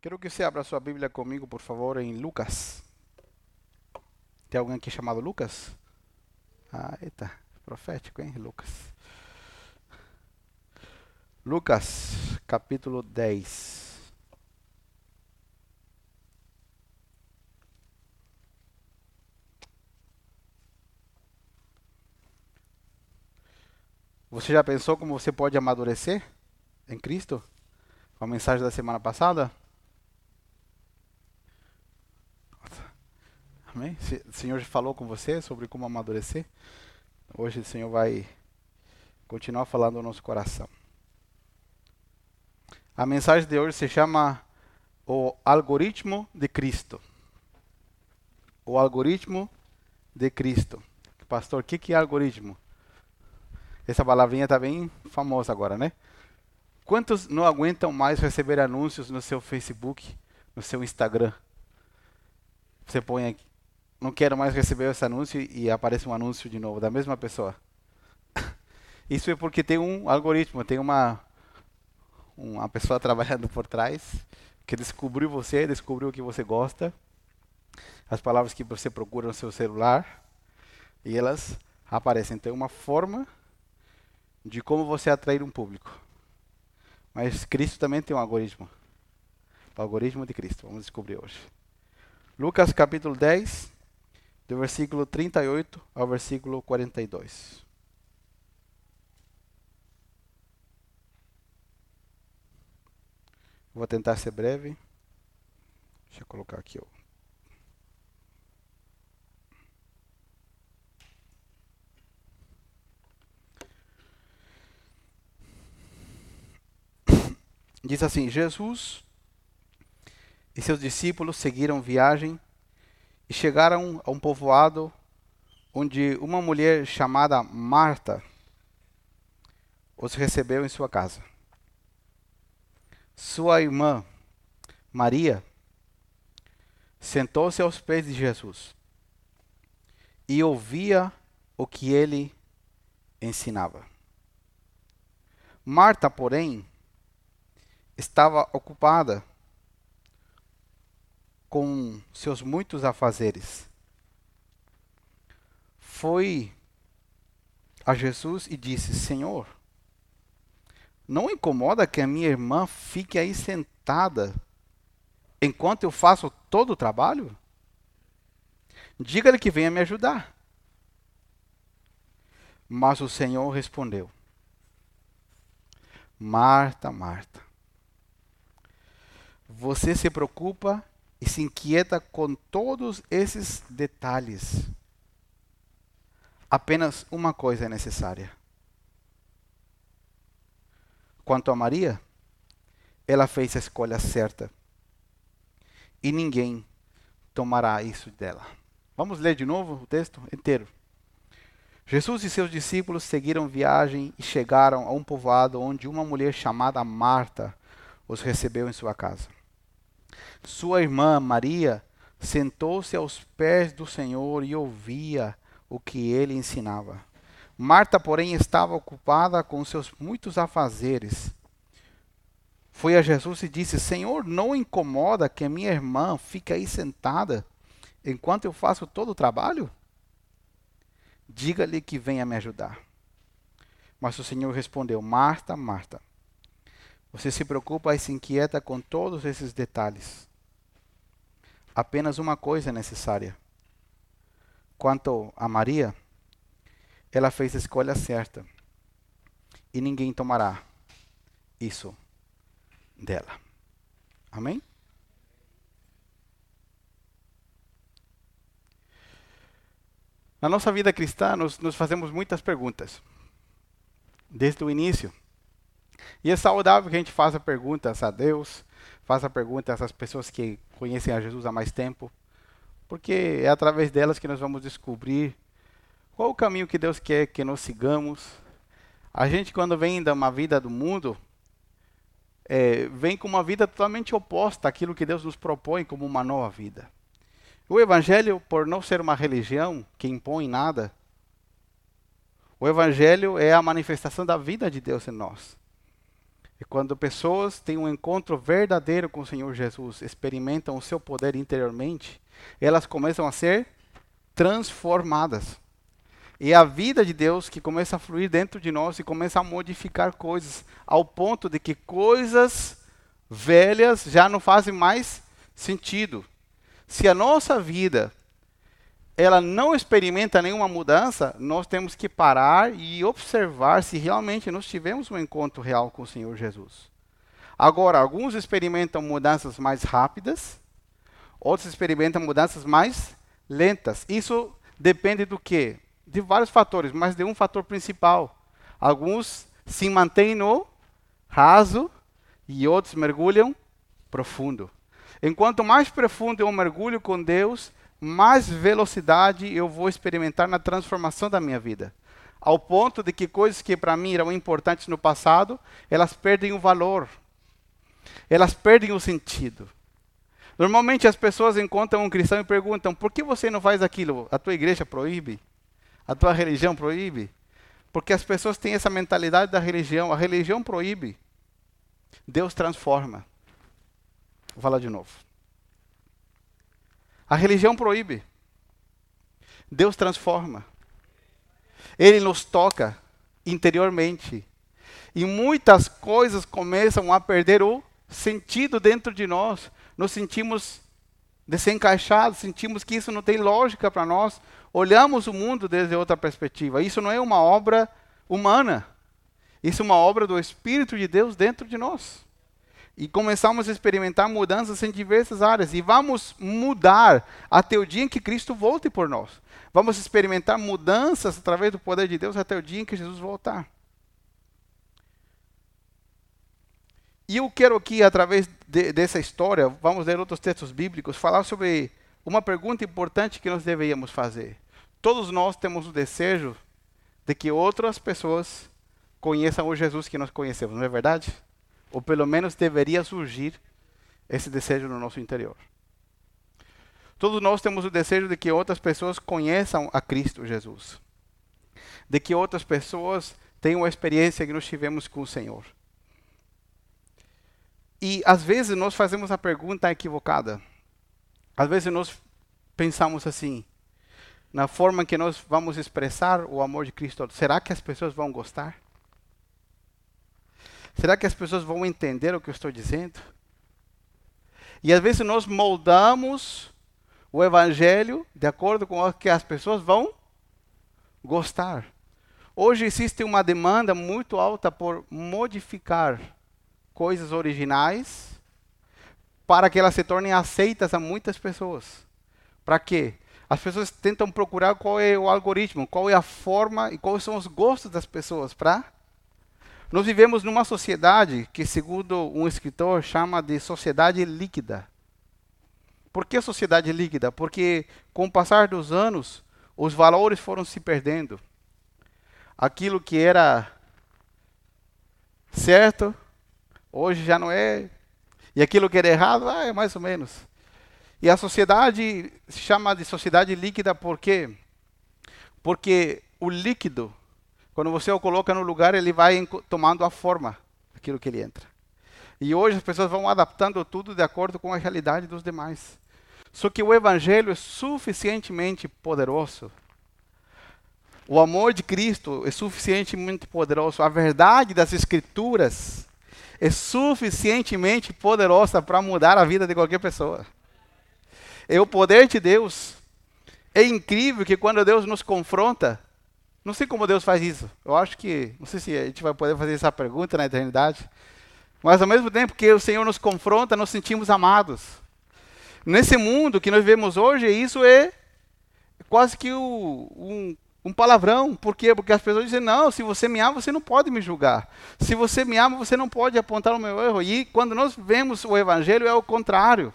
Quero que você abra sua Bíblia comigo, por favor, em Lucas. Tem alguém aqui chamado Lucas? Ah, eita, profético, hein, Lucas? Lucas, capítulo 10. Você já pensou como você pode amadurecer em Cristo? Com a mensagem da semana passada? Amém? O Senhor falou com você sobre como amadurecer. Hoje o Senhor vai continuar falando no nosso coração. A mensagem de hoje se chama O Algoritmo de Cristo. O Algoritmo de Cristo. Pastor, o que, que é algoritmo? Essa palavrinha está bem famosa agora, né? Quantos não aguentam mais receber anúncios no seu Facebook, no seu Instagram? Você põe aqui, não quero mais receber esse anúncio e aparece um anúncio de novo da mesma pessoa. Isso é porque tem um algoritmo, tem uma uma pessoa trabalhando por trás que descobriu você, descobriu o que você gosta, as palavras que você procura no seu celular e elas aparecem. Tem uma forma de como você atrair um público. Mas Cristo também tem um algoritmo. O algoritmo de Cristo. Vamos descobrir hoje. Lucas capítulo 10, do versículo 38 ao versículo 42. Vou tentar ser breve. Deixa eu colocar aqui. Diz assim: Jesus e seus discípulos seguiram viagem e chegaram a um povoado onde uma mulher chamada Marta os recebeu em sua casa. Sua irmã, Maria, sentou-se aos pés de Jesus e ouvia o que ele ensinava. Marta, porém, estava ocupada com seus muitos afazeres. Foi a Jesus e disse: Senhor, não incomoda que a minha irmã fique aí sentada enquanto eu faço todo o trabalho? Diga-lhe que venha me ajudar. Mas o Senhor respondeu: Marta, Marta, você se preocupa e se inquieta com todos esses detalhes. Apenas uma coisa é necessária. Quanto a Maria, ela fez a escolha certa. E ninguém tomará isso dela. Vamos ler de novo o texto inteiro. Jesus e seus discípulos seguiram viagem e chegaram a um povoado onde uma mulher chamada Marta os recebeu em sua casa. Sua irmã Maria sentou-se aos pés do Senhor e ouvia o que ele ensinava. Marta, porém, estava ocupada com seus muitos afazeres. Foi a Jesus e disse: Senhor, não incomoda que a minha irmã fique aí sentada enquanto eu faço todo o trabalho? Diga-lhe que venha me ajudar. Mas o Senhor respondeu: Marta, Marta, você se preocupa e se inquieta com todos esses detalhes apenas uma coisa é necessária. Quanto a Maria, ela fez a escolha certa e ninguém tomará isso dela. Amém? Na nossa vida cristã, nós, nos fazemos muitas perguntas, desde o início. E é saudável que a gente faça perguntas a Deus, faça perguntas às pessoas que conhecem a Jesus há mais tempo, porque é através delas que nós vamos descobrir qual o caminho que Deus quer que nós sigamos. A gente, quando vem de uma vida do mundo, é, vem com uma vida totalmente oposta àquilo que Deus nos propõe como uma nova vida. O Evangelho, por não ser uma religião que impõe nada, o Evangelho é a manifestação da vida de Deus em nós. E quando pessoas têm um encontro verdadeiro com o Senhor Jesus, experimentam o seu poder interiormente, elas começam a ser transformadas. E é a vida de Deus que começa a fluir dentro de nós e começa a modificar coisas, ao ponto de que coisas velhas já não fazem mais sentido. Se a nossa vida ela não experimenta nenhuma mudança, nós temos que parar e observar se realmente nós tivemos um encontro real com o Senhor Jesus. Agora, alguns experimentam mudanças mais rápidas, outros experimentam mudanças mais lentas. Isso depende do quê? De vários fatores, mas de um fator principal. Alguns se mantêm no raso e outros mergulham profundo. Enquanto mais profundo eu mergulho com Deus, mais velocidade eu vou experimentar na transformação da minha vida. Ao ponto de que coisas que para mim eram importantes no passado, elas perdem o valor. Elas perdem o sentido. Normalmente as pessoas encontram um cristão e perguntam: por que você não faz aquilo? A tua igreja proíbe? A tua religião proíbe? Porque as pessoas têm essa mentalidade da religião. A religião proíbe. Deus transforma. Vou falar de novo. A religião proíbe. Deus transforma. Ele nos toca interiormente. E muitas coisas começam a perder o sentido dentro de nós. Nos sentimos desencaixados, sentimos que isso não tem lógica para nós. Olhamos o mundo desde outra perspectiva. Isso não é uma obra humana. Isso é uma obra do Espírito de Deus dentro de nós e começamos a experimentar mudanças em diversas áreas. E vamos mudar até o dia em que Cristo volte por nós. Vamos experimentar mudanças através do poder de Deus até o dia em que Jesus voltar. E eu quero aqui, através de, dessa história, vamos ler outros textos bíblicos, falar sobre uma pergunta importante que nós deveríamos fazer. Todos nós temos o desejo de que outras pessoas conheçam o Jesus que nós conhecemos, não é verdade? Ou pelo menos deveria surgir esse desejo no nosso interior. Todos nós temos o desejo de que outras pessoas conheçam a Cristo Jesus. De que outras pessoas tenham a experiência que nós tivemos com o Senhor. E às vezes nós fazemos a pergunta equivocada. Às vezes nós pensamos assim, na forma que nós vamos expressar o amor de Cristo. Será que as pessoas vão gostar? Será que as pessoas vão entender o que eu estou dizendo? E às vezes nós moldamos o evangelho de acordo com o que as pessoas vão gostar. Hoje existe uma demanda muito alta por modificar coisas originais para que elas se tornem aceitas a muitas pessoas. Para quê? As pessoas tentam procurar qual é o algoritmo, qual é a forma e quais são os gostos das pessoas para nós vivemos numa sociedade que, segundo um escritor, chama de sociedade líquida. Por que sociedade líquida? Porque, com o passar dos anos, os valores foram se perdendo. Aquilo que era certo, hoje já não é. E aquilo que era errado, ah, é mais ou menos. E a sociedade se chama de sociedade líquida por quê? Porque o líquido quando você o coloca no lugar, ele vai tomando a forma daquilo que ele entra. E hoje as pessoas vão adaptando tudo de acordo com a realidade dos demais. Só que o evangelho é suficientemente poderoso. O amor de Cristo é suficientemente poderoso. A verdade das escrituras é suficientemente poderosa para mudar a vida de qualquer pessoa. É o poder de Deus. É incrível que quando Deus nos confronta, não sei como Deus faz isso. Eu acho que, não sei se a gente vai poder fazer essa pergunta na eternidade. Mas ao mesmo tempo que o Senhor nos confronta, nos sentimos amados. Nesse mundo que nós vivemos hoje, isso é quase que o, um, um palavrão. Por quê? Porque as pessoas dizem: não, se você me ama, você não pode me julgar. Se você me ama, você não pode apontar o meu erro. E quando nós vemos o Evangelho, é o contrário.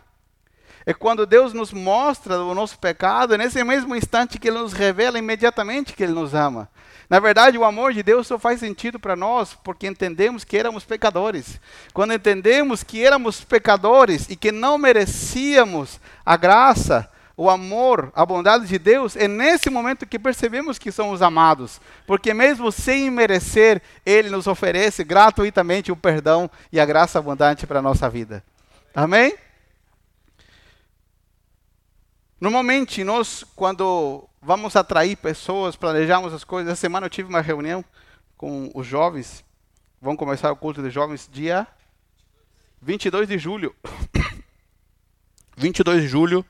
É quando Deus nos mostra o nosso pecado, é nesse mesmo instante que Ele nos revela imediatamente que Ele nos ama. Na verdade, o amor de Deus só faz sentido para nós porque entendemos que éramos pecadores. Quando entendemos que éramos pecadores e que não merecíamos a graça, o amor, a bondade de Deus, é nesse momento que percebemos que somos amados. Porque mesmo sem merecer, Ele nos oferece gratuitamente o perdão e a graça abundante para a nossa vida. Amém? Normalmente, nós, quando vamos atrair pessoas, planejamos as coisas. Essa semana eu tive uma reunião com os jovens. Vão começar o culto de jovens dia 22 de julho. 22 de julho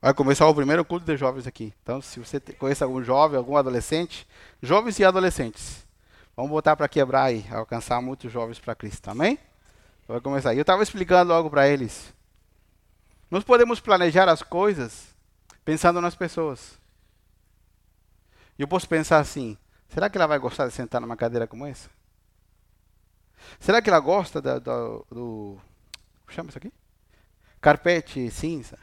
vai começar o primeiro culto de jovens aqui. Então, se você conhece algum jovem, algum adolescente, jovens e adolescentes, vamos botar para quebrar e alcançar muitos jovens para Cristo. Amém? Vai começar. Eu estava explicando algo para eles. Nós podemos planejar as coisas pensando nas pessoas. Eu posso pensar assim: será que ela vai gostar de sentar numa cadeira como essa? Será que ela gosta da, da, do. Como chama isso aqui? Carpete cinza.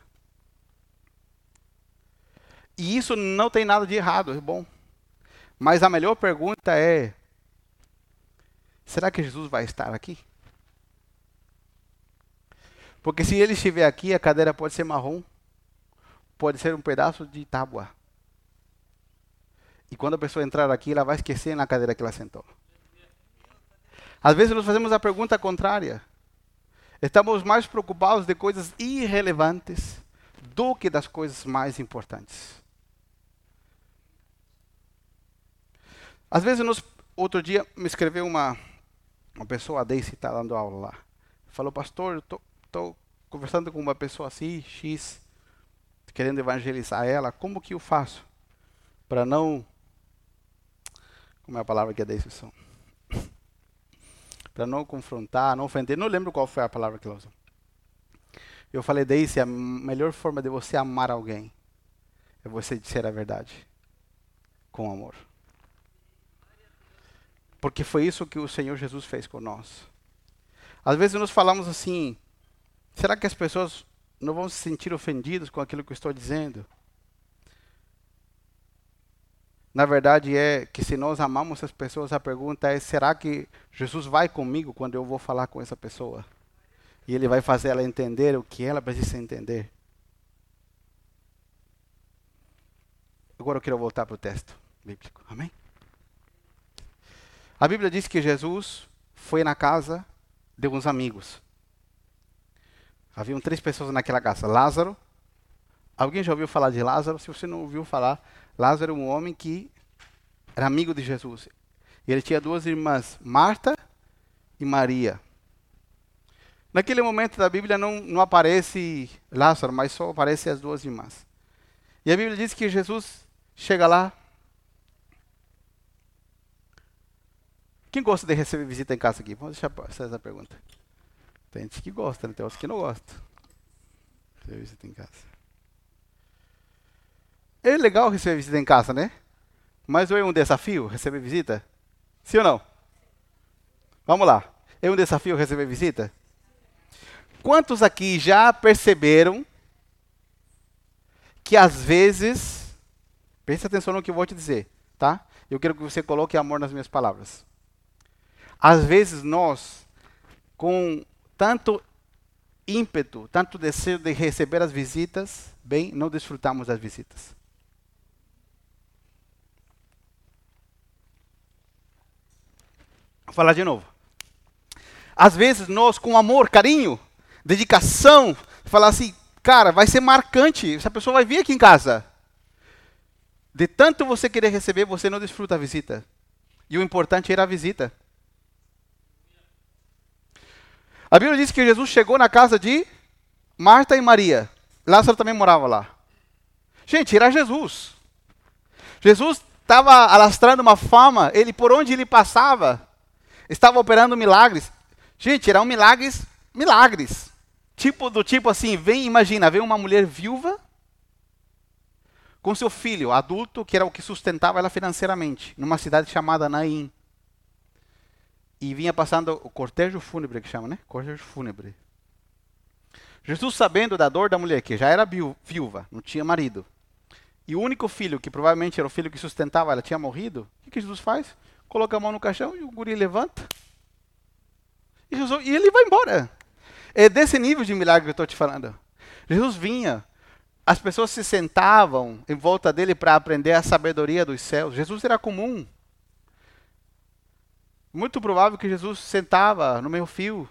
E isso não tem nada de errado, é bom. Mas a melhor pergunta é: será que Jesus vai estar aqui? Porque se ele estiver aqui, a cadeira pode ser marrom, pode ser um pedaço de tábua. E quando a pessoa entrar aqui, ela vai esquecer na cadeira que ela sentou. Às vezes nós fazemos a pergunta contrária. Estamos mais preocupados de coisas irrelevantes do que das coisas mais importantes. Às vezes, nós, outro dia, me escreveu uma, uma pessoa, a Daisy, está dando aula lá. Falou, pastor, estou conversando com uma pessoa assim, X, querendo evangelizar ela, como que eu faço para não. Como é a palavra que a Daisy usou? para não confrontar, não ofender. Não lembro qual foi a palavra que ela usou. Eu falei, Daisy, a melhor forma de você amar alguém é você dizer a verdade com amor. Porque foi isso que o Senhor Jesus fez com nós. Às vezes nós falamos assim: será que as pessoas não vão se sentir ofendidas com aquilo que eu estou dizendo? Na verdade é que se nós amamos as pessoas, a pergunta é: será que Jesus vai comigo quando eu vou falar com essa pessoa? E ele vai fazer ela entender o que ela precisa entender. Agora eu quero voltar para o texto bíblico. Amém? A Bíblia diz que Jesus foi na casa de uns amigos. Haviam três pessoas naquela casa: Lázaro. Alguém já ouviu falar de Lázaro? Se você não ouviu falar, Lázaro era um homem que era amigo de Jesus. Ele tinha duas irmãs, Marta e Maria. Naquele momento da Bíblia não, não aparece Lázaro, mas só aparecem as duas irmãs. E a Bíblia diz que Jesus chega lá. Quem gosta de receber visita em casa aqui? Vamos deixar essa pergunta. Tem gente que gosta, né? tem outros que não gostam. Receber visita em casa. É legal receber visita em casa, né? Mas é um desafio receber visita? Sim ou não? Vamos lá. É um desafio receber visita? Quantos aqui já perceberam que às vezes, preste atenção no que eu vou te dizer, tá? Eu quero que você coloque amor nas minhas palavras. Às vezes nós, com tanto ímpeto, tanto desejo de receber as visitas, bem, não desfrutamos das visitas. Vou falar de novo. Às vezes nós, com amor, carinho, dedicação, falar assim, cara, vai ser marcante, essa pessoa vai vir aqui em casa. De tanto você querer receber, você não desfruta a visita. E o importante era a visita. A Bíblia diz que Jesus chegou na casa de Marta e Maria. Lázaro também morava lá. Gente, era Jesus. Jesus estava alastrando uma fama, ele por onde ele passava, estava operando milagres. Gente, eram milagres, milagres. Tipo do tipo assim, vem, imagina, vem uma mulher viúva com seu filho adulto, que era o que sustentava ela financeiramente, numa cidade chamada Naim. E vinha passando o cortejo fúnebre, que chama, né? Cortejo fúnebre. Jesus, sabendo da dor da mulher, que já era viúva, não tinha marido, e o único filho, que provavelmente era o filho que sustentava ela, tinha morrido, o que Jesus faz? coloca a mão no caixão e o guri levanta. E, Jesus, e ele vai embora. É desse nível de milagre que eu estou te falando. Jesus vinha, as pessoas se sentavam em volta dele para aprender a sabedoria dos céus. Jesus era comum. Muito provável que Jesus sentava no meio fio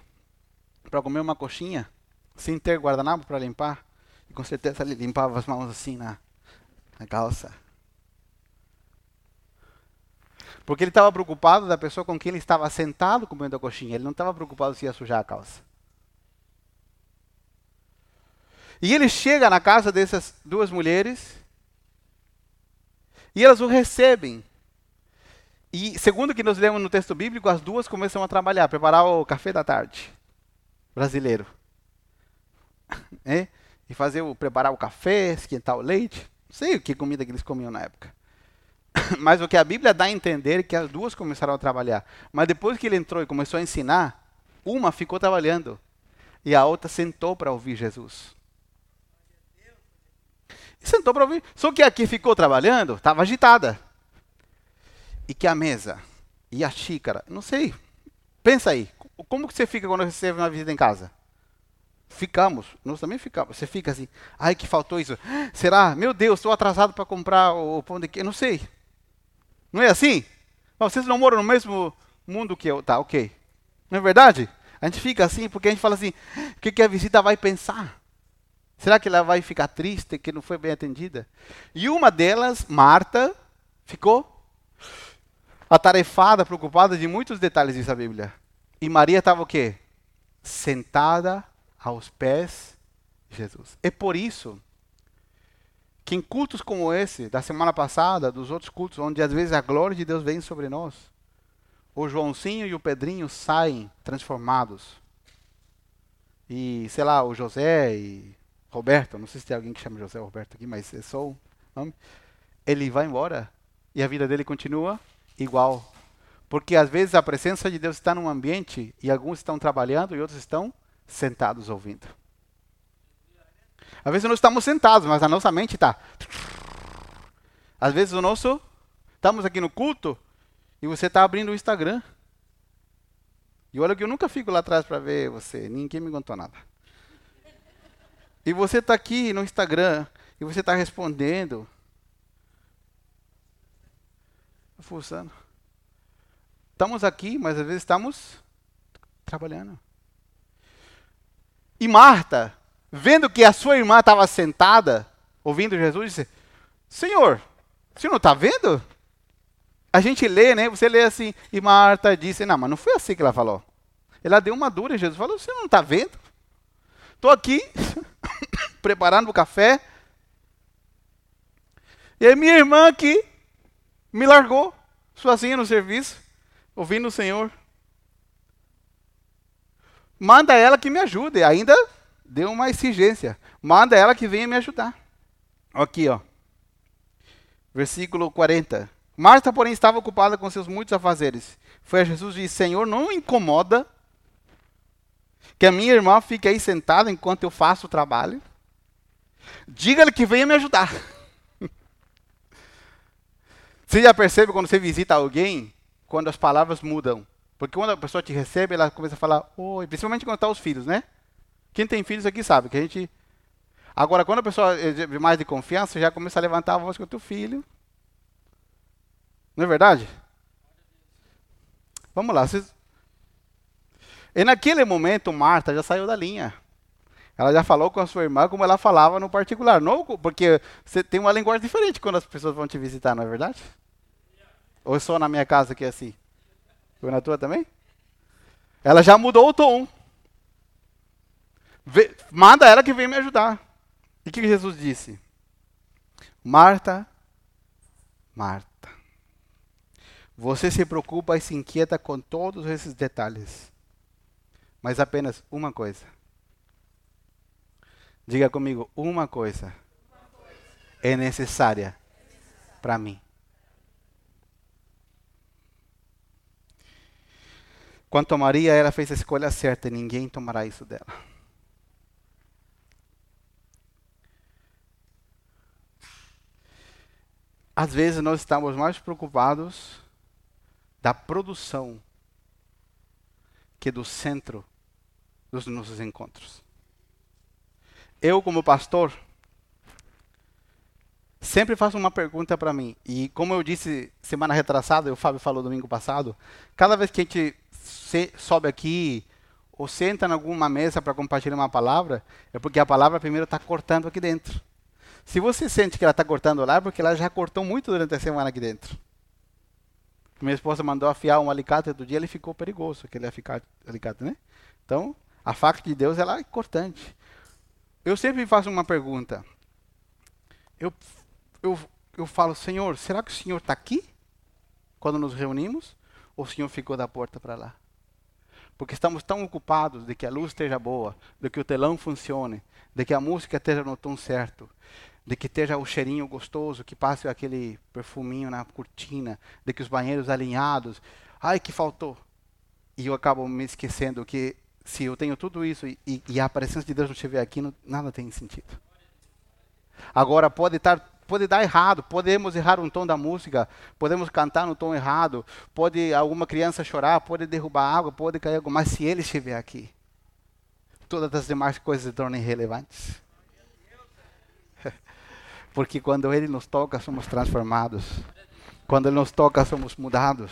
para comer uma coxinha, sem ter guardanapo para limpar. E com certeza ele limpava as mãos assim na, na calça. Porque ele estava preocupado da pessoa com quem ele estava sentado comendo a coxinha. Ele não estava preocupado se ia sujar a calça. E ele chega na casa dessas duas mulheres e elas o recebem. E segundo o que nós lemos no texto bíblico, as duas começam a trabalhar, preparar o café da tarde brasileiro. É? E fazer o preparar o café, esquentar o leite. Não sei o que comida que eles comiam na época. Mas o que a Bíblia dá a entender é que as duas começaram a trabalhar. Mas depois que ele entrou e começou a ensinar, uma ficou trabalhando e a outra sentou para ouvir Jesus. E sentou para ouvir. Só que aqui ficou trabalhando, estava agitada. E que a mesa e a xícara, não sei. Pensa aí, como que você fica quando recebe uma visita em casa? Ficamos, nós também ficamos. Você fica assim, ai que faltou isso. Será? Meu Deus, estou atrasado para comprar o pão de queijo. Não sei. Não é assim? vocês não moram no mesmo mundo que eu. Tá, ok. Não é verdade? A gente fica assim porque a gente fala assim: o que, que a visita vai pensar? Será que ela vai ficar triste que não foi bem atendida? E uma delas, Marta, ficou atarefada, preocupada de muitos detalhes dessa Bíblia. E Maria estava o quê? Sentada aos pés de Jesus. É por isso que em cultos como esse, da semana passada, dos outros cultos, onde às vezes a glória de Deus vem sobre nós, o Joãozinho e o Pedrinho saem transformados. E, sei lá, o José e Roberto, não sei se tem alguém que chama José Roberto aqui, mas é só o nome. Ele vai embora e a vida dele continua igual. Porque às vezes a presença de Deus está num ambiente e alguns estão trabalhando e outros estão sentados ouvindo. Às vezes nós estamos sentados, mas a nossa mente está. Às vezes o nosso. Estamos aqui no culto e você está abrindo o Instagram. E olha que eu nunca fico lá atrás para ver você, ninguém me contou nada. E você está aqui no Instagram e você está respondendo. Fuçando. Estamos aqui, mas às vezes estamos trabalhando. E Marta, vendo que a sua irmã estava sentada, ouvindo Jesus, disse: Senhor, você não está vendo? A gente lê, né? Você lê assim, e Marta disse: Não, mas não foi assim que ela falou. Ela deu uma dura e Jesus falou: Você não está vendo? Estou aqui preparando o café. E a minha irmã aqui me largou sozinha no serviço, ouvindo o Senhor. Manda ela que me ajude. Ainda deu uma exigência. Manda ela que venha me ajudar. Aqui, ó. Versículo 40. Marta, porém, estava ocupada com seus muitos afazeres. Foi a Jesus e disse: Senhor, não incomoda que a minha irmã fique aí sentada enquanto eu faço o trabalho? Diga-lhe que venha me ajudar. Você já percebe quando você visita alguém, quando as palavras mudam? Porque quando a pessoa te recebe, ela começa a falar, oi, principalmente quando está os filhos, né? Quem tem filhos aqui sabe que a gente. Agora, quando a pessoa é mais de confiança, já começa a levantar a voz com o teu filho. Não é verdade? Vamos lá. Vocês... E naquele momento, Marta já saiu da linha. Ela já falou com a sua irmã como ela falava no particular. Não, porque você tem uma linguagem diferente quando as pessoas vão te visitar, não é verdade? Ou só na minha casa que é assim? Foi na tua também? Ela já mudou o tom. Vê, manda ela que vem me ajudar. E o que Jesus disse? Marta, Marta, você se preocupa e se inquieta com todos esses detalhes. Mas apenas uma coisa Diga comigo, uma coisa, é necessária para mim. Quanto a Maria, ela fez a escolha certa e ninguém tomará isso dela. Às vezes nós estamos mais preocupados da produção que do centro dos nossos encontros eu como pastor, sempre faço uma pergunta para mim. E como eu disse semana retrasada, o Fábio falou domingo passado, cada vez que a gente sobe aqui ou senta em alguma mesa para compartilhar uma palavra, é porque a palavra primeiro está cortando aqui dentro. Se você sente que ela está cortando lá, é porque ela já cortou muito durante a semana aqui dentro. Minha esposa mandou afiar um alicate outro dia, ele ficou perigoso, aquele alicate, né? Então, a faca de Deus ela é cortante. Eu sempre faço uma pergunta. Eu, eu, eu falo, Senhor, será que o Senhor está aqui? Quando nos reunimos? Ou o Senhor ficou da porta para lá? Porque estamos tão ocupados de que a luz esteja boa, de que o telão funcione, de que a música esteja no tom certo, de que esteja o cheirinho gostoso, que passe aquele perfuminho na cortina, de que os banheiros alinhados. Ai, que faltou. E eu acabo me esquecendo que se eu tenho tudo isso e, e a presença de Deus não estiver aqui, não, nada tem sentido. Agora pode estar pode dar errado, podemos errar um tom da música, podemos cantar no tom errado, pode alguma criança chorar, pode derrubar água, pode cair algo, mas se ele estiver aqui, todas as demais coisas se tornam irrelevantes. Porque quando ele nos toca, somos transformados. Quando ele nos toca, somos mudados.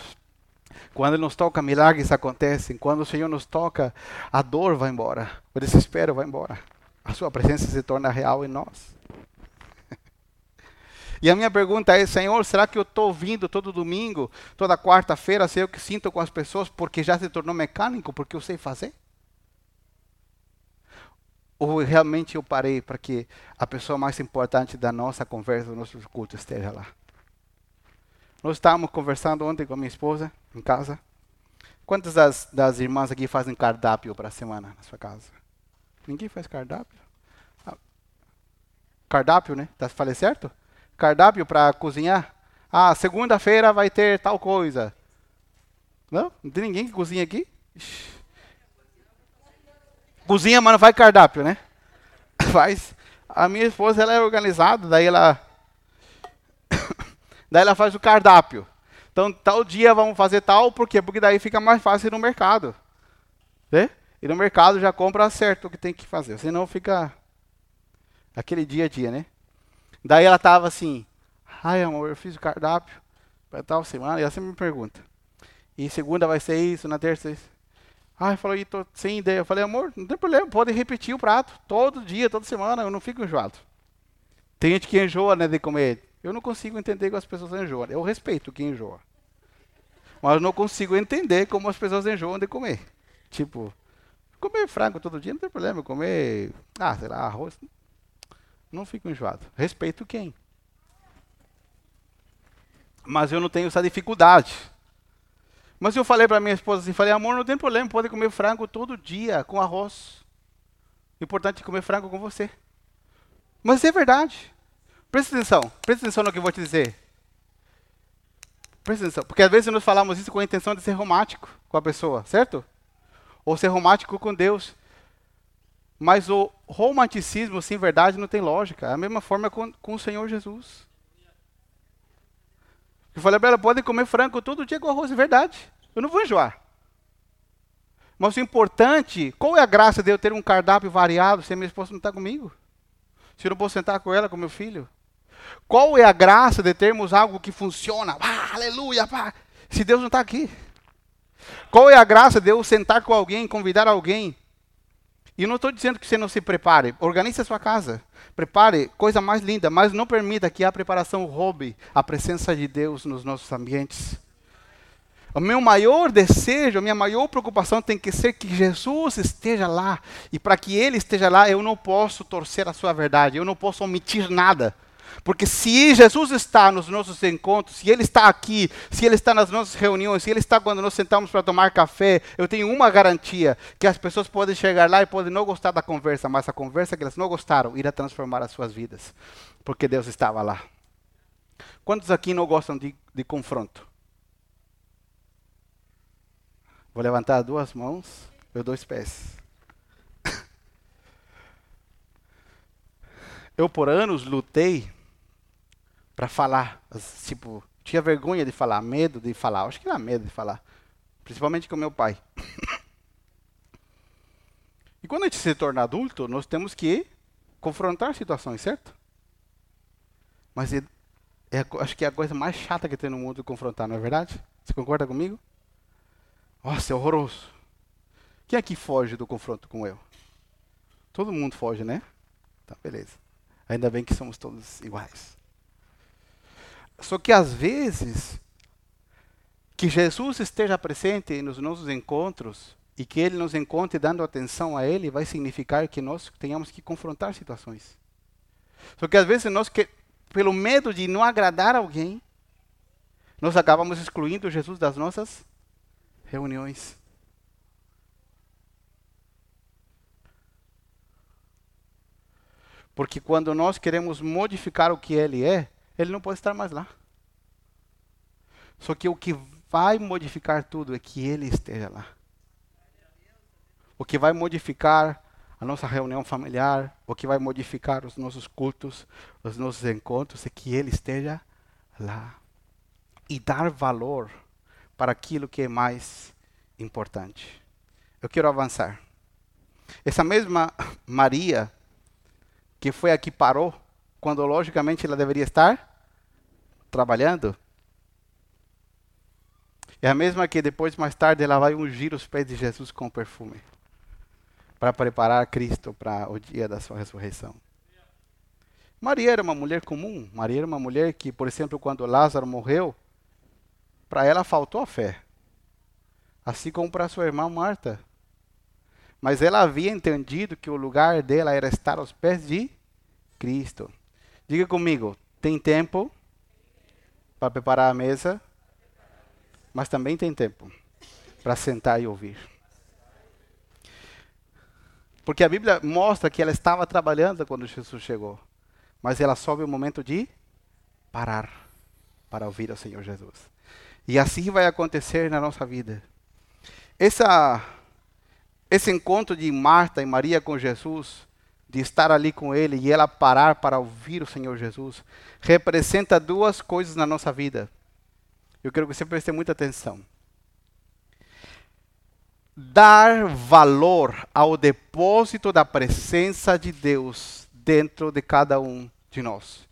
Quando ele nos toca, milagres acontecem. Quando o Senhor nos toca, a dor vai embora, o desespero vai embora. A sua presença se torna real em nós. E a minha pergunta é, Senhor, será que eu estou ouvindo todo domingo, toda quarta-feira, sei o que sinto com as pessoas porque já se tornou mecânico, porque eu sei fazer? Ou realmente eu parei para que a pessoa mais importante da nossa conversa, do nosso culto, esteja lá? Nós estávamos conversando ontem com a minha esposa, em casa. Quantas das, das irmãs aqui fazem cardápio para a semana na sua casa? Ninguém faz cardápio? Ah, cardápio, né? Tá, falei certo? cardápio para cozinhar? Ah, segunda-feira vai ter tal coisa. Não? Não tem ninguém que cozinha aqui? Cozinha, mas não faz cardápio, né? Faz. A minha esposa ela é organizada, daí ela daí ela faz o cardápio. Então, tal dia vamos fazer tal, por quê? Porque daí fica mais fácil ir no mercado. Né? E no mercado já compra certo o que tem que fazer, senão fica aquele dia a dia, né? Daí ela tava assim, ai amor, eu fiz o cardápio para tal semana, e ela sempre me pergunta. E segunda vai ser isso, na terça isso. Ai, falou, e tô sem ideia. Eu falei, amor, não tem problema, pode repetir o prato todo dia, toda semana, eu não fico enjoado. Tem gente que enjoa, né, de comer. Eu não consigo entender como as pessoas enjoam. Eu respeito quem enjoa. Mas não consigo entender como as pessoas enjoam de comer. Tipo, comer frango todo dia não tem problema. Comer, ah, sei lá, arroz. Não fico enjoado. Respeito quem? Mas eu não tenho essa dificuldade. Mas eu falei para minha esposa assim, falei, amor, não tem problema, pode comer frango todo dia com arroz. Importante comer frango com você. Mas é verdade. Presta atenção, presta atenção no que eu vou te dizer. Presta atenção, porque às vezes nós falamos isso com a intenção de ser romântico com a pessoa, certo? Ou ser romântico com Deus. Mas o romanticismo, sem verdade, não tem lógica. É a mesma forma com, com o Senhor Jesus. Eu falei para ela, podem comer frango todo dia com arroz, é verdade. Eu não vou enjoar. Mas o importante, qual é a graça de eu ter um cardápio variado se a minha esposa não está comigo? Se eu não posso sentar com ela, com meu filho? Qual é a graça de termos algo que funciona? Ah, aleluia, pá, se Deus não está aqui? Qual é a graça de eu sentar com alguém, convidar alguém e eu não estou dizendo que você não se prepare. Organize a sua casa. Prepare coisa mais linda, mas não permita que a preparação roube a presença de Deus nos nossos ambientes. O meu maior desejo, a minha maior preocupação tem que ser que Jesus esteja lá. E para que Ele esteja lá, eu não posso torcer a sua verdade, eu não posso omitir nada. Porque se Jesus está nos nossos encontros, se Ele está aqui, se Ele está nas nossas reuniões, se Ele está quando nós sentamos para tomar café, eu tenho uma garantia: que as pessoas podem chegar lá e podem não gostar da conversa, mas a conversa que elas não gostaram irá transformar as suas vidas. Porque Deus estava lá. Quantos aqui não gostam de, de confronto? Vou levantar duas mãos, eu dois pés. Eu por anos lutei para falar. Tipo, tinha vergonha de falar, medo de falar. Acho que era medo de falar. Principalmente com meu pai. e quando a gente se torna adulto, nós temos que confrontar situações, certo? Mas é, é, acho que é a coisa mais chata que tem no mundo confrontar, não é verdade? Você concorda comigo? Nossa, é horroroso. Quem aqui foge do confronto com eu? Todo mundo foge, né? Tá, beleza. Ainda bem que somos todos iguais. Só que às vezes, que Jesus esteja presente nos nossos encontros e que Ele nos encontre dando atenção a Ele, vai significar que nós tenhamos que confrontar situações. Só que às vezes nós, que, pelo medo de não agradar alguém, nós acabamos excluindo Jesus das nossas reuniões. Porque quando nós queremos modificar o que ele é, ele não pode estar mais lá. Só que o que vai modificar tudo é que ele esteja lá. O que vai modificar a nossa reunião familiar, o que vai modificar os nossos cultos, os nossos encontros, é que ele esteja lá. E dar valor para aquilo que é mais importante. Eu quero avançar. Essa mesma Maria que foi a que parou, quando logicamente ela deveria estar trabalhando. É a mesma que depois, mais tarde, ela vai ungir os pés de Jesus com perfume para preparar Cristo para o dia da sua ressurreição. Maria era uma mulher comum. Maria era uma mulher que, por exemplo, quando Lázaro morreu, para ela faltou a fé. Assim como para sua irmã Marta. Mas ela havia entendido que o lugar dela era estar aos pés de Cristo. Diga comigo, tem tempo para preparar a mesa, mas também tem tempo para sentar e ouvir. Porque a Bíblia mostra que ela estava trabalhando quando Jesus chegou, mas ela soube o momento de parar para ouvir o Senhor Jesus. E assim vai acontecer na nossa vida. Essa esse encontro de Marta e Maria com Jesus, de estar ali com ele e ela parar para ouvir o Senhor Jesus, representa duas coisas na nossa vida. Eu quero que você preste muita atenção. Dar valor ao depósito da presença de Deus dentro de cada um de nós.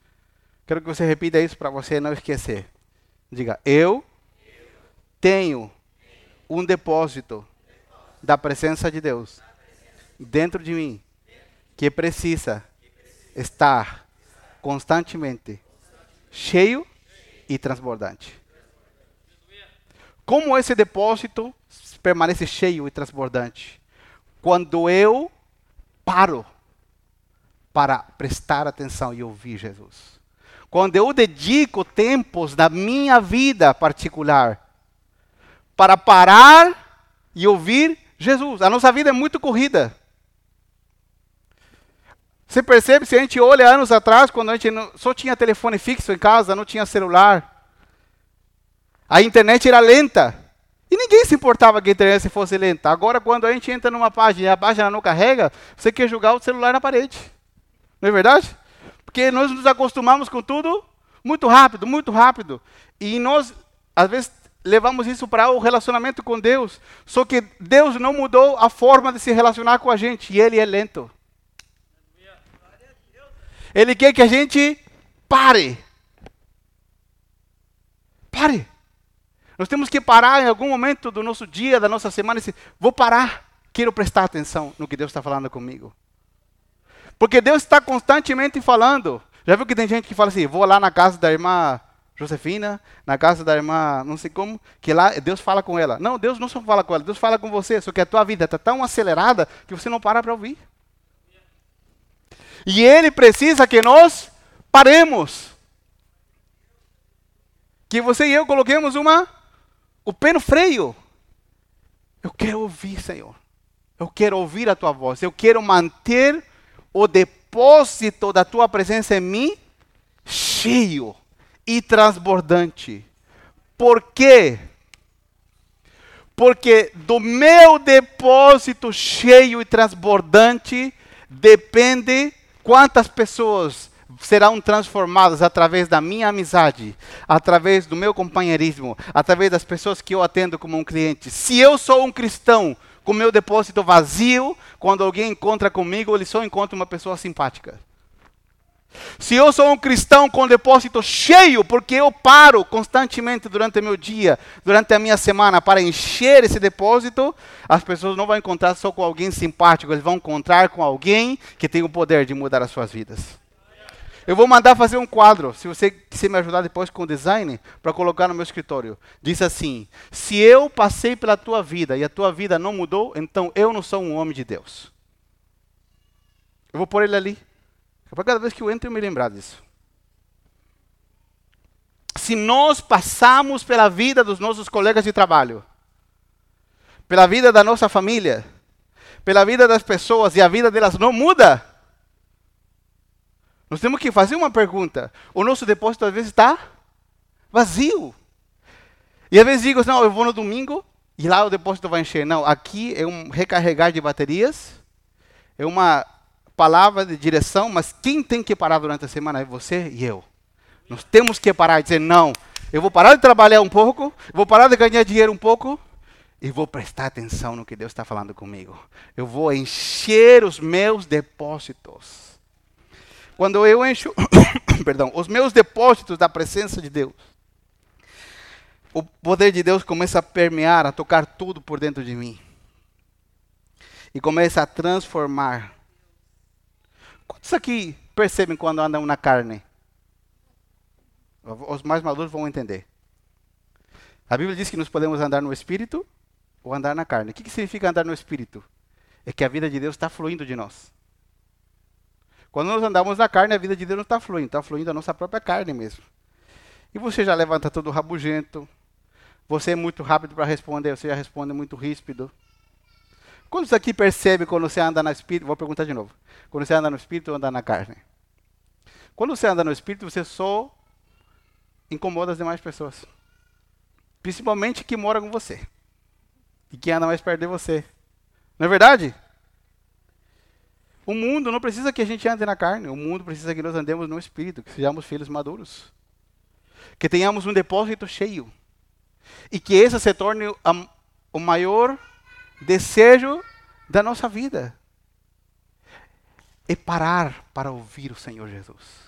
Quero que você repita isso para você não esquecer. Diga, eu tenho um depósito da presença de Deus dentro de mim, que precisa estar constantemente cheio e transbordante. Como esse depósito permanece cheio e transbordante? Quando eu paro para prestar atenção e ouvir Jesus. Quando eu dedico tempos da minha vida particular para parar e ouvir Jesus. A nossa vida é muito corrida. Você percebe, se a gente olha anos atrás, quando a gente só tinha telefone fixo em casa, não tinha celular, a internet era lenta. E ninguém se importava que a internet fosse lenta. Agora, quando a gente entra numa página e a página não carrega, você quer jogar o celular na parede. Não é verdade? Porque nós nos acostumamos com tudo muito rápido, muito rápido. E nós, às vezes, levamos isso para o relacionamento com Deus. Só que Deus não mudou a forma de se relacionar com a gente e Ele é lento. Ele quer que a gente pare. Pare. Nós temos que parar em algum momento do nosso dia, da nossa semana, e dizer: vou parar, quero prestar atenção no que Deus está falando comigo. Porque Deus está constantemente falando. Já viu que tem gente que fala assim: vou lá na casa da irmã Josefina, na casa da irmã, não sei como, que lá Deus fala com ela. Não, Deus não só fala com ela, Deus fala com você, só que a tua vida está tão acelerada que você não para para ouvir. E Ele precisa que nós paremos. Que você e eu coloquemos uma, o pé no freio. Eu quero ouvir, Senhor. Eu quero ouvir a tua voz. Eu quero manter o depósito da tua presença em mim cheio e transbordante. Por quê? Porque do meu depósito cheio e transbordante depende quantas pessoas serão transformadas através da minha amizade, através do meu companheirismo, através das pessoas que eu atendo como um cliente. Se eu sou um cristão com meu depósito vazio, quando alguém encontra comigo, ele só encontra uma pessoa simpática. Se eu sou um cristão com depósito cheio, porque eu paro constantemente durante meu dia, durante a minha semana, para encher esse depósito, as pessoas não vão encontrar só com alguém simpático, eles vão encontrar com alguém que tem o poder de mudar as suas vidas. Eu vou mandar fazer um quadro, se você quiser me ajudar depois com o design, para colocar no meu escritório. Diz assim: Se eu passei pela tua vida e a tua vida não mudou, então eu não sou um homem de Deus. Eu vou pôr ele ali. Para cada vez que eu entro, eu me lembrar disso. Se nós passamos pela vida dos nossos colegas de trabalho, pela vida da nossa família, pela vida das pessoas e a vida delas não muda, nós temos que fazer uma pergunta. O nosso depósito às vezes está vazio. E às vezes digo, não, eu vou no domingo e lá o depósito vai encher. Não, aqui é um recarregar de baterias, é uma palavra de direção, mas quem tem que parar durante a semana é você e eu. Nós temos que parar e dizer, não, eu vou parar de trabalhar um pouco, vou parar de ganhar dinheiro um pouco, e vou prestar atenção no que Deus está falando comigo. Eu vou encher os meus depósitos. Quando eu encho, perdão, os meus depósitos da presença de Deus, o poder de Deus começa a permear, a tocar tudo por dentro de mim. E começa a transformar. Quantos aqui percebem quando andam na carne? Os mais maduros vão entender. A Bíblia diz que nós podemos andar no espírito ou andar na carne. O que, que significa andar no espírito? É que a vida de Deus está fluindo de nós. Quando nós andamos na carne, a vida de Deus não está fluindo, está fluindo a nossa própria carne mesmo. E você já levanta todo rabugento, você é muito rápido para responder, você já responde muito ríspido. Quando isso aqui percebe quando você anda no espírito? Vou perguntar de novo. Quando você anda no espírito ou anda na carne? Quando você anda no espírito, você só incomoda as demais pessoas. Principalmente que moram com você. E que anda mais perto de você. Não é verdade? O mundo não precisa que a gente ande na carne, o mundo precisa que nós andemos no espírito, que sejamos filhos maduros. Que tenhamos um depósito cheio. E que esse se torne a, o maior desejo da nossa vida. É parar para ouvir o Senhor Jesus.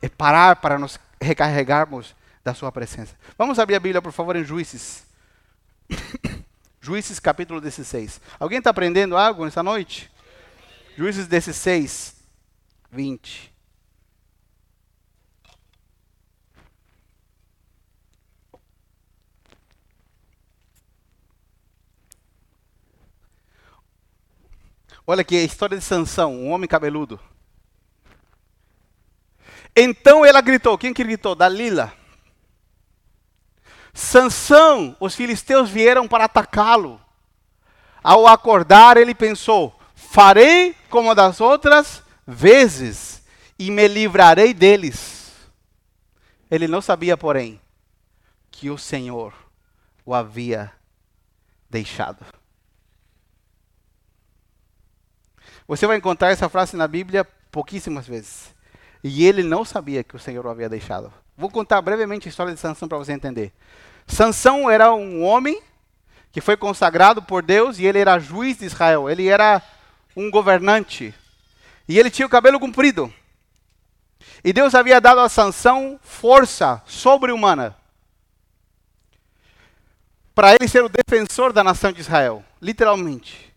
É parar para nos recarregarmos da sua presença. Vamos abrir a Bíblia, por favor, em Juízes. Juízes capítulo 16. Alguém está aprendendo algo nessa noite? Juízes 16, 20. Olha aqui a história de Sansão, um homem cabeludo. Então ela gritou, quem que gritou? Dalila. Sansão, os filisteus vieram para atacá-lo. Ao acordar, ele pensou: Farei como das outras vezes e me livrarei deles. Ele não sabia, porém, que o Senhor o havia deixado. Você vai encontrar essa frase na Bíblia pouquíssimas vezes. E ele não sabia que o Senhor o havia deixado. Vou contar brevemente a história de Sansão para você entender. Sansão era um homem que foi consagrado por Deus e ele era juiz de Israel. Ele era um governante. E ele tinha o cabelo comprido. E Deus havia dado a Sansão força sobre-humana. Para ele ser o defensor da nação de Israel, literalmente.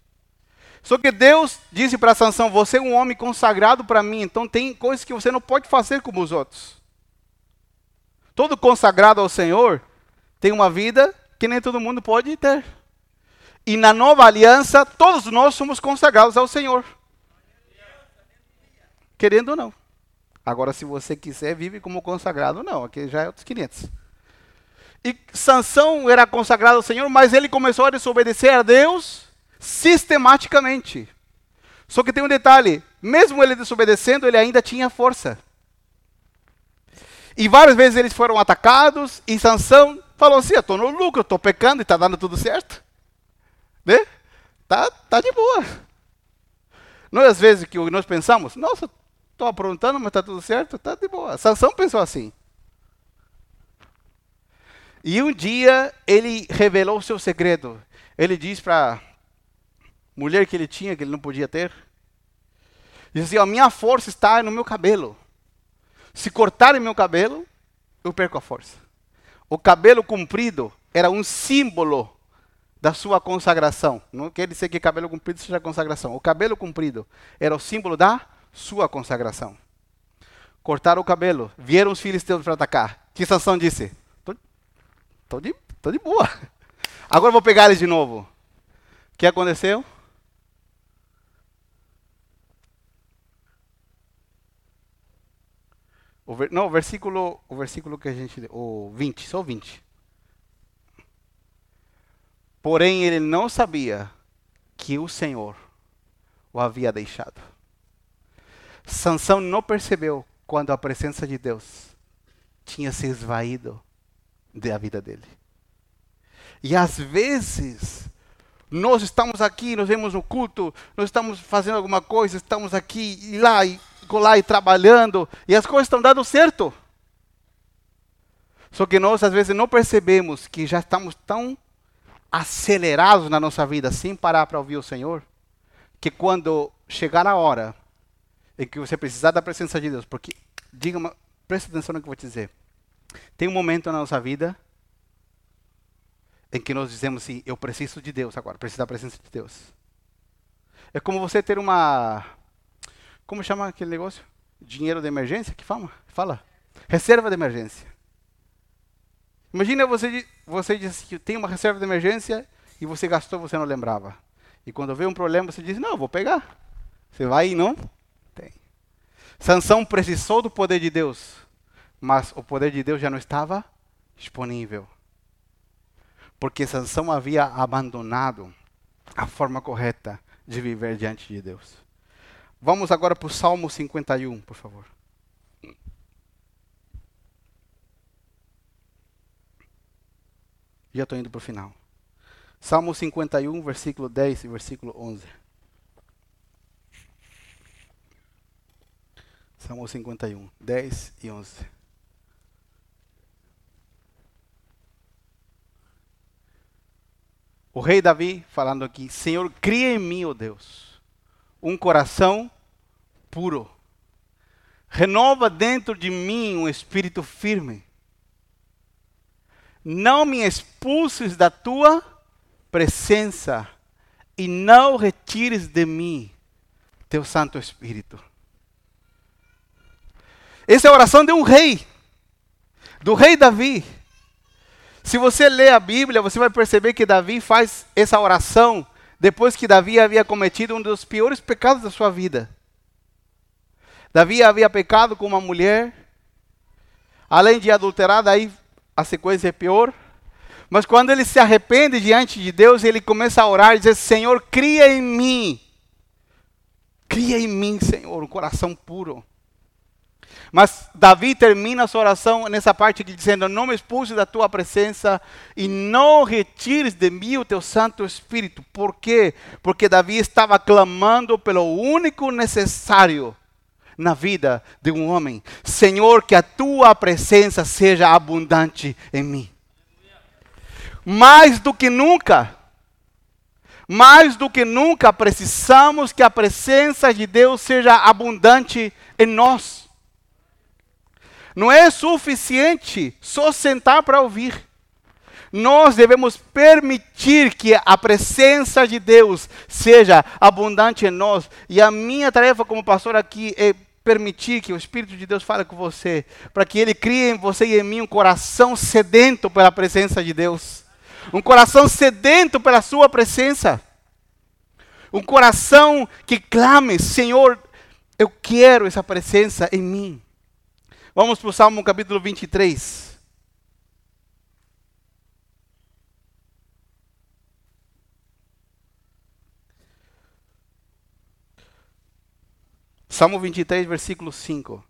Só que Deus disse para Sansão: "Você é um homem consagrado para mim, então tem coisas que você não pode fazer como os outros. Todo consagrado ao Senhor tem uma vida que nem todo mundo pode ter. E na nova aliança, todos nós somos consagrados ao Senhor. Querendo ou não. Agora, se você quiser, vive como consagrado, não. Aqui já é outros 500. E Sansão era consagrado ao Senhor, mas ele começou a desobedecer a Deus sistematicamente. Só que tem um detalhe: mesmo ele desobedecendo, ele ainda tinha força. E várias vezes eles foram atacados, e Sansão falou assim: Eu estou no lucro, estou pecando e está dando tudo certo. Né? Tá, tá de boa. Não é às vezes que nós pensamos, nossa, estou aprontando, mas está tudo certo, tá de boa. Sansão pensou assim. E um dia ele revelou o seu segredo. Ele diz para mulher que ele tinha, que ele não podia ter. Dizia, assim, a minha força está no meu cabelo. Se cortarem meu cabelo, eu perco a força. O cabelo comprido era um símbolo da sua consagração. Não quer dizer que cabelo comprido seja consagração. O cabelo comprido era o símbolo da sua consagração. Cortaram o cabelo, vieram os filisteus para atacar. Que Sansão disse? Tô, de, de boa. Agora vou pegar eles de novo. O que aconteceu? O ver, não, o versículo, o versículo que a gente, o 20, só o 20. Porém ele não sabia que o Senhor o havia deixado. Sansão não percebeu quando a presença de Deus tinha se esvaído da vida dele. E às vezes nós estamos aqui, nós vemos no culto, nós estamos fazendo alguma coisa, estamos aqui e lá e lá e trabalhando, e as coisas estão dando certo. Só que nós às vezes não percebemos que já estamos tão acelerados na nossa vida, sem parar para ouvir o Senhor, que quando chegar a hora em que você precisar da presença de Deus, porque, diga, preste atenção no que eu vou te dizer. Tem um momento na nossa vida em que nós dizemos assim: eu preciso de Deus agora, preciso da presença de Deus. É como você ter uma como chama aquele negócio? Dinheiro de emergência? Que fala? Fala. Reserva de emergência. Imagina você, você diz que tem uma reserva de emergência e você gastou, você não lembrava. E quando vê um problema, você diz: Não, vou pegar. Você vai e não tem. Sansão precisou do poder de Deus, mas o poder de Deus já não estava disponível. Porque Sansão havia abandonado a forma correta de viver diante de Deus. Vamos agora para o Salmo 51, por favor. Já estou indo para o final. Salmo 51, versículo 10 e versículo 11. Salmo 51, 10 e 11. O rei Davi falando aqui: Senhor, cria em mim, ó oh Deus um coração puro. Renova dentro de mim um espírito firme. Não me expulses da tua presença e não retires de mim teu Santo Espírito. Essa é a oração de um rei, do rei Davi. Se você ler a Bíblia, você vai perceber que Davi faz essa oração depois que Davi havia cometido um dos piores pecados da sua vida. Davi havia pecado com uma mulher, além de adulterar, daí a sequência é pior. Mas quando ele se arrepende diante de Deus, ele começa a orar e dizer: Senhor, cria em mim, cria em mim, Senhor, um coração puro. Mas Davi termina a sua oração nessa parte aqui dizendo: Não me expulse da tua presença e não retires de mim o teu Santo Espírito. Por quê? Porque Davi estava clamando pelo único necessário na vida de um homem: Senhor, que a tua presença seja abundante em mim. Mais do que nunca, mais do que nunca precisamos que a presença de Deus seja abundante em nós. Não é suficiente só sentar para ouvir. Nós devemos permitir que a presença de Deus seja abundante em nós. E a minha tarefa como pastor aqui é permitir que o Espírito de Deus fale com você, para que ele crie em você e em mim um coração sedento pela presença de Deus. Um coração sedento pela sua presença. Um coração que clame, Senhor, eu quero essa presença em mim. Vamos para o Salmo capítulo 23. Salmo 23, versículo 5.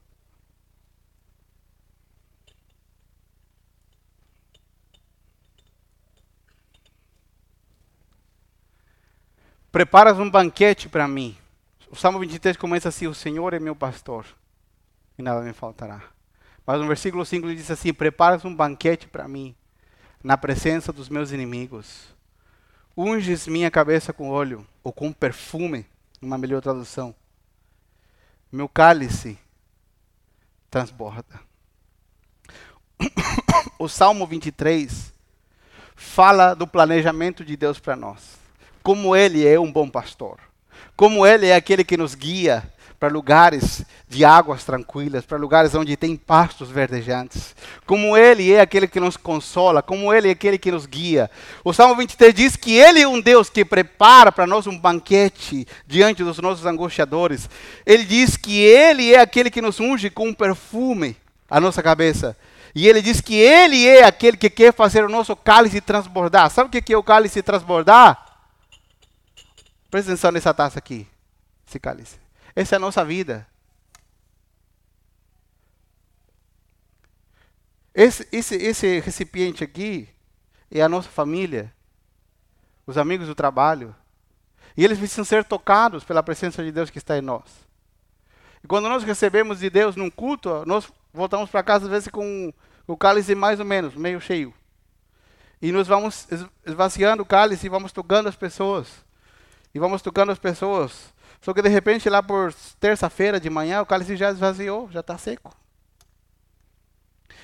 Preparas um banquete para mim. O Salmo 23 começa assim: O Senhor é meu pastor, e nada me faltará. Mas no versículo 5 ele diz assim: Preparas um banquete para mim, na presença dos meus inimigos. Unges minha cabeça com óleo, ou com perfume, uma melhor tradução. meu cálice transborda. O Salmo 23 fala do planejamento de Deus para nós. Como Ele é um bom pastor. Como Ele é aquele que nos guia para lugares de águas tranquilas, para lugares onde tem pastos verdejantes. Como Ele é aquele que nos consola, como Ele é aquele que nos guia. O Salmo 23 diz que Ele é um Deus que prepara para nós um banquete diante dos nossos angustiadores. Ele diz que Ele é aquele que nos unge com um perfume a nossa cabeça. E ele diz que ele é aquele que quer fazer o nosso cálice transbordar. Sabe o que é o cálice transbordar? Presta atenção nessa taça aqui, esse cálice. Essa é a nossa vida. Esse, esse, esse recipiente aqui é a nossa família, os amigos do trabalho. E eles precisam ser tocados pela presença de Deus que está em nós. E quando nós recebemos de Deus num culto, nós voltamos para casa às vezes com o cálice mais ou menos, meio cheio. E nós vamos esvaziando o cálice e vamos tocando as pessoas. E vamos tocando as pessoas. Só que de repente, lá por terça-feira de manhã, o cálice já esvaziou, já está seco.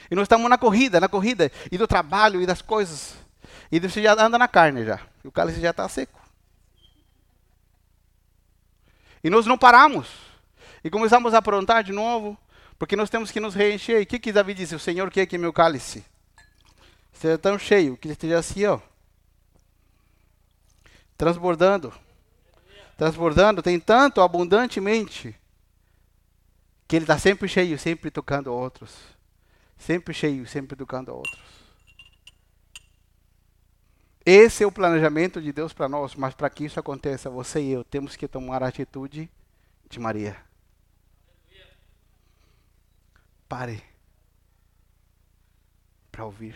E nós estamos na corrida, na corrida, e do trabalho e das coisas. E você já anda na carne já. E o cálice já está seco. E nós não paramos. E começamos a aprontar de novo, porque nós temos que nos reencher. E o que, que Davi disse? O Senhor quer que meu cálice esteja tão cheio, que esteja assim, ó. Transbordando transbordando, tem tanto abundantemente que ele está sempre cheio, sempre tocando outros. Sempre cheio, sempre tocando outros. Esse é o planejamento de Deus para nós, mas para que isso aconteça, você e eu temos que tomar a atitude de Maria. Pare para ouvir.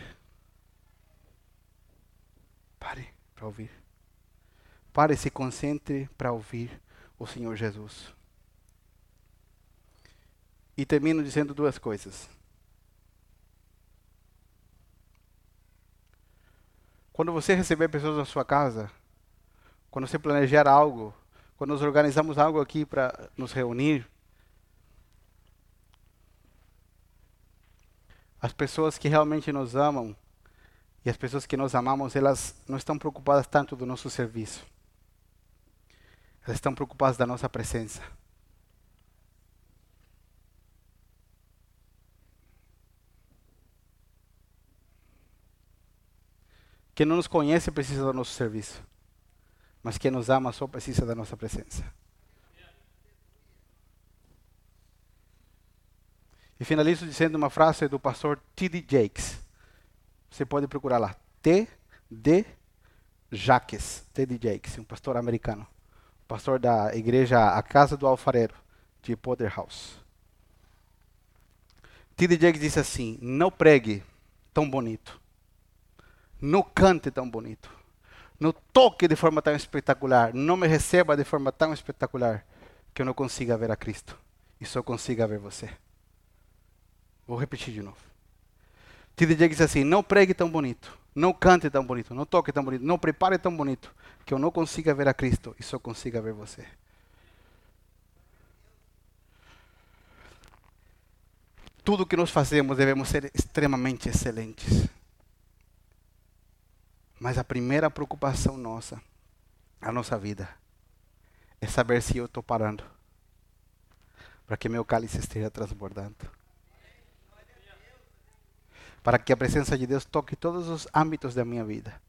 Pare para ouvir. Pare e se concentre para ouvir o Senhor Jesus. E termino dizendo duas coisas. Quando você receber pessoas na sua casa, quando você planejar algo, quando nós organizamos algo aqui para nos reunir, as pessoas que realmente nos amam e as pessoas que nós amamos, elas não estão preocupadas tanto do nosso serviço. Estão preocupados da nossa presença. Quem não nos conhece precisa do nosso serviço. Mas quem nos ama só precisa da nossa presença. E finalizo dizendo uma frase do pastor T.D. Jakes. Você pode procurar lá. T.D. Jakes. T.D. Jakes, um pastor americano pastor da igreja A Casa do Alfareiro, de Potter House. T.D. Jakes disse assim: Não pregue tão bonito, não cante tão bonito, não toque de forma tão espetacular, não me receba de forma tão espetacular que eu não consiga ver a Cristo e só consiga ver você. Vou repetir de novo. T.D. Jakes disse assim: Não pregue tão bonito, não cante tão bonito, não toque tão bonito, não prepare tão bonito, que eu não consiga ver a Cristo e só consiga ver você. Tudo que nós fazemos devemos ser extremamente excelentes. Mas a primeira preocupação nossa, a nossa vida, é saber se eu estou parando para que meu cálice esteja transbordando para que a presença de Deus toque todos os âmbitos da minha vida.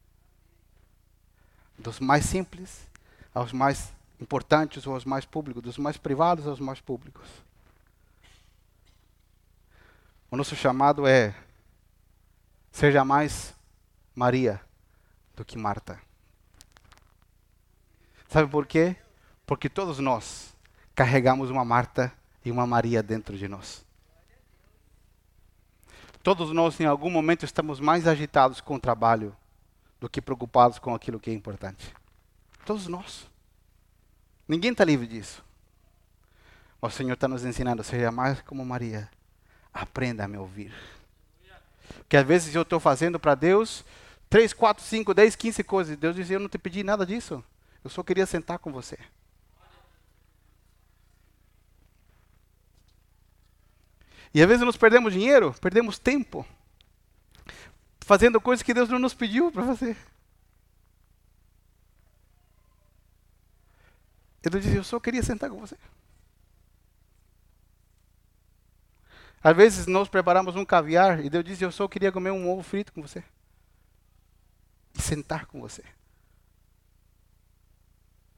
Dos mais simples aos mais importantes ou aos mais públicos, dos mais privados aos mais públicos. O nosso chamado é seja mais Maria do que Marta. Sabe por quê? Porque todos nós carregamos uma Marta e uma Maria dentro de nós. Todos nós, em algum momento, estamos mais agitados com o trabalho do que preocupados com aquilo que é importante. Todos nós. Ninguém está livre disso. O Senhor está nos ensinando, seja mais como Maria. Aprenda a me ouvir. Que às vezes eu estou fazendo para Deus 3, 4, 5, 10, 15 coisas. Deus diz, eu não te pedi nada disso. Eu só queria sentar com você. E às vezes nós perdemos dinheiro, perdemos tempo, fazendo coisas que Deus não nos pediu para fazer. Ele dizia, eu só queria sentar com você. Às vezes nós preparamos um caviar e Deus diz, eu só queria comer um ovo frito com você. E sentar com você.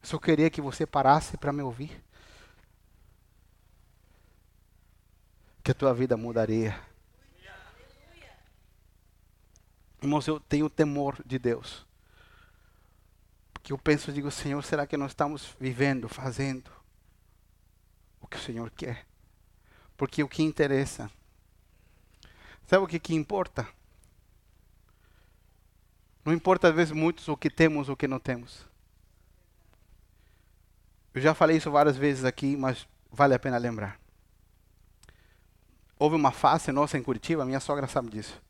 Eu só queria que você parasse para me ouvir. Que a tua vida mudaria. Irmãos, eu tenho temor de Deus. Porque eu penso e digo, Senhor, será que nós estamos vivendo, fazendo o que o Senhor quer? Porque o que interessa. Sabe o que, que importa? Não importa às vezes muito o que temos ou o que não temos. Eu já falei isso várias vezes aqui, mas vale a pena lembrar. Houve uma fase nossa em Curitiba, minha sogra sabe disso.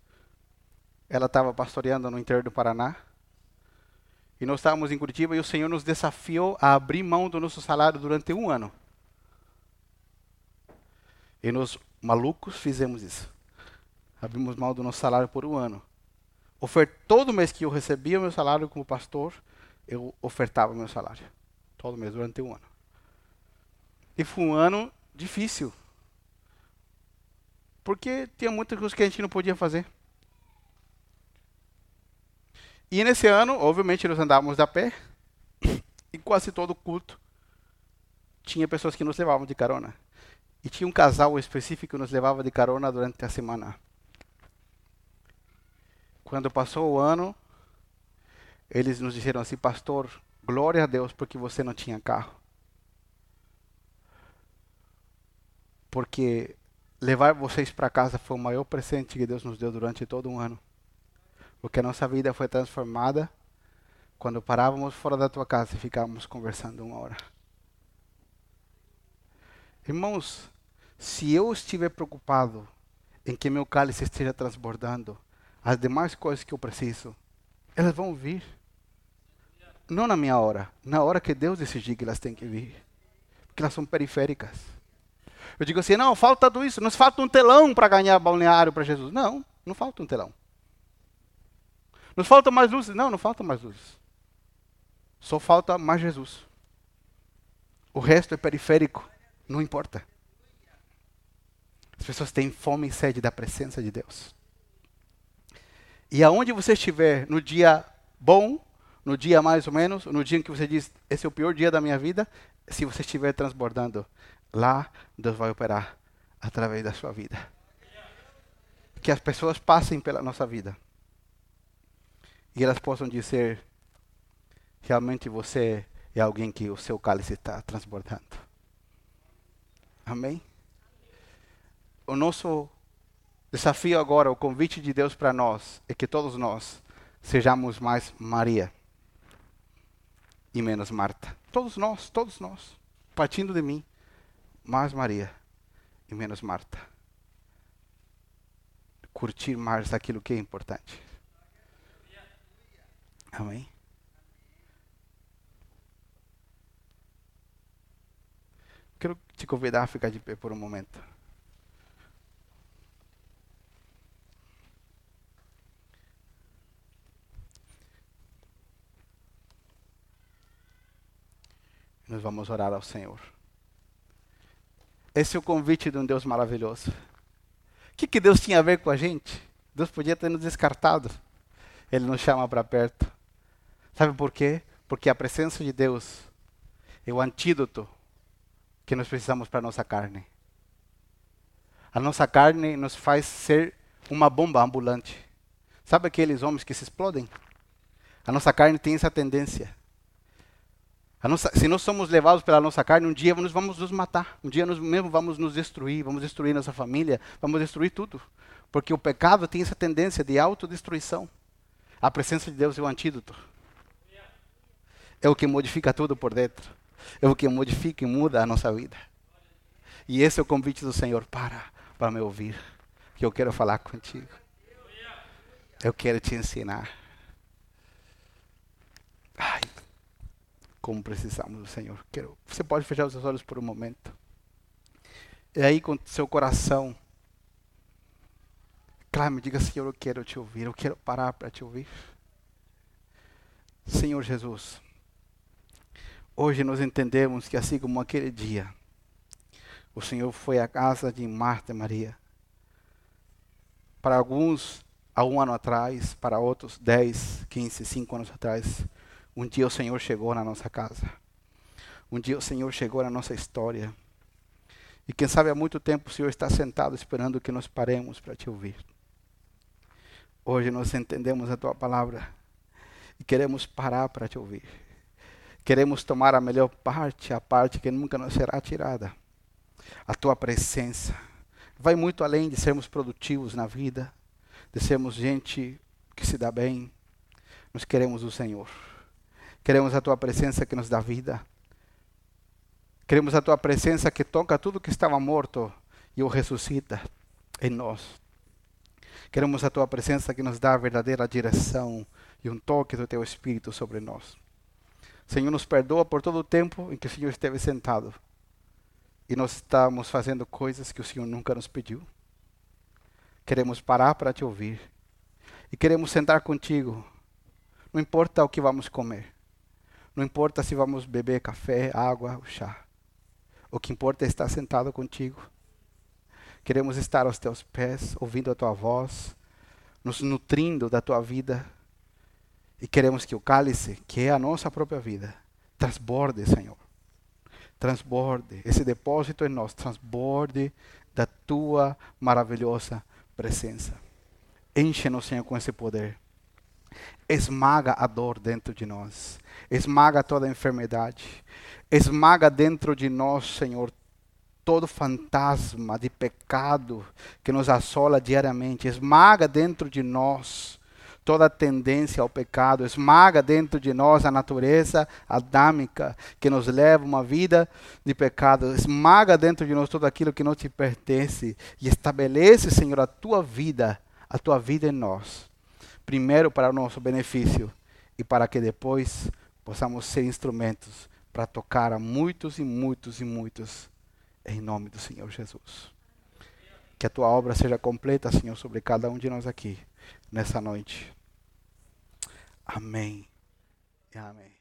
Ela estava pastoreando no interior do Paraná. E nós estávamos em Curitiba e o Senhor nos desafiou a abrir mão do nosso salário durante um ano. E nós, malucos, fizemos isso. Abrimos mão do nosso salário por um ano. Ofert... Todo mês que eu recebia meu salário como pastor, eu ofertava meu salário todo mês, durante um ano. E foi um ano difícil. Porque tinha muitas coisas que a gente não podia fazer. E nesse ano, obviamente, nós andávamos a pé. E quase todo culto tinha pessoas que nos levavam de carona. E tinha um casal específico que nos levava de carona durante a semana. Quando passou o ano, eles nos disseram assim, pastor, Glória a Deus porque você não tinha carro. Porque levar vocês para casa foi o maior presente que Deus nos deu durante todo um ano. Porque a nossa vida foi transformada quando parávamos fora da tua casa e ficávamos conversando uma hora. Irmãos, se eu estiver preocupado em que meu cálice esteja transbordando, as demais coisas que eu preciso, elas vão vir. Não na minha hora, na hora que Deus decidir que elas têm que vir. Porque elas são periféricas. Eu digo assim, não, falta tudo isso, nos falta um telão para ganhar balneário para Jesus. Não, não falta um telão. Nos falta mais luzes? Não, não falta mais luzes. Só falta mais Jesus. O resto é periférico, não importa. As pessoas têm fome e sede da presença de Deus. E aonde você estiver no dia bom no dia mais ou menos, no dia em que você diz, esse é o pior dia da minha vida, se você estiver transbordando, lá Deus vai operar através da sua vida. Que as pessoas passem pela nossa vida e elas possam dizer, realmente você é alguém que o seu cálice está transbordando. Amém? O nosso desafio agora, o convite de Deus para nós, é que todos nós sejamos mais Maria e menos Marta. Todos nós, todos nós. Partindo de mim, mais Maria e menos Marta. Curtir mais aquilo que é importante. Amém? Quero te convidar a ficar de pé por um momento. Nós vamos orar ao Senhor. Esse é o convite de um Deus maravilhoso. O que, que Deus tinha a ver com a gente? Deus podia ter nos descartado. Ele nos chama para perto. Sabe por quê? Porque a presença de Deus é o antídoto que nós precisamos para a nossa carne. A nossa carne nos faz ser uma bomba ambulante. Sabe aqueles homens que se explodem? A nossa carne tem essa tendência. Nossa, se nós somos levados pela nossa carne, um dia nós vamos nos matar. Um dia nós mesmo vamos nos destruir, vamos destruir nossa família, vamos destruir tudo. Porque o pecado tem essa tendência de autodestruição. A presença de Deus é o antídoto. É o que modifica tudo por dentro. É o que modifica e muda a nossa vida. E esse é o convite do Senhor. Para, para me ouvir. Que eu quero falar contigo. Eu quero te ensinar. Ai, como precisamos do Senhor. Quero, você pode fechar os seus olhos por um momento. E aí, com seu coração clame, diga, Senhor, eu quero te ouvir, eu quero parar para te ouvir. Senhor Jesus, hoje nós entendemos que assim como aquele dia, o Senhor foi à casa de Marta e Maria. Para alguns, há um ano atrás, para outros, 10, 15, 5 anos atrás, um dia o Senhor chegou na nossa casa. Um dia o Senhor chegou na nossa história. E quem sabe há muito tempo o Senhor está sentado esperando que nós paremos para te ouvir. Hoje nós entendemos a tua palavra e queremos parar para te ouvir. Queremos tomar a melhor parte, a parte que nunca nos será tirada. A tua presença vai muito além de sermos produtivos na vida, de sermos gente que se dá bem. Nós queremos o Senhor. Queremos a tua presença que nos dá vida. Queremos a tua presença que toca tudo que estava morto e o ressuscita em nós. Queremos a tua presença que nos dá a verdadeira direção e um toque do teu Espírito sobre nós. Senhor, nos perdoa por todo o tempo em que o Senhor esteve sentado e nós estamos fazendo coisas que o Senhor nunca nos pediu. Queremos parar para te ouvir e queremos sentar contigo. Não importa o que vamos comer, não importa se vamos beber café, água ou chá. O que importa é estar sentado contigo Queremos estar aos teus pés, ouvindo a tua voz, nos nutrindo da tua vida. E queremos que o cálice, que é a nossa própria vida, transborde, Senhor. Transborde, esse depósito em nós, transborde da tua maravilhosa presença. Enche-nos, Senhor, com esse poder. Esmaga a dor dentro de nós. Esmaga toda a enfermidade. Esmaga dentro de nós, Senhor, todo fantasma de pecado que nos assola diariamente, esmaga dentro de nós toda tendência ao pecado, esmaga dentro de nós a natureza adâmica que nos leva a uma vida de pecado, esmaga dentro de nós tudo aquilo que não te pertence e estabelece, Senhor, a tua vida, a tua vida em nós. Primeiro para o nosso benefício e para que depois possamos ser instrumentos para tocar a muitos e muitos e muitos em nome do Senhor Jesus. Que a tua obra seja completa, Senhor, sobre cada um de nós aqui, nessa noite. Amém. Amém.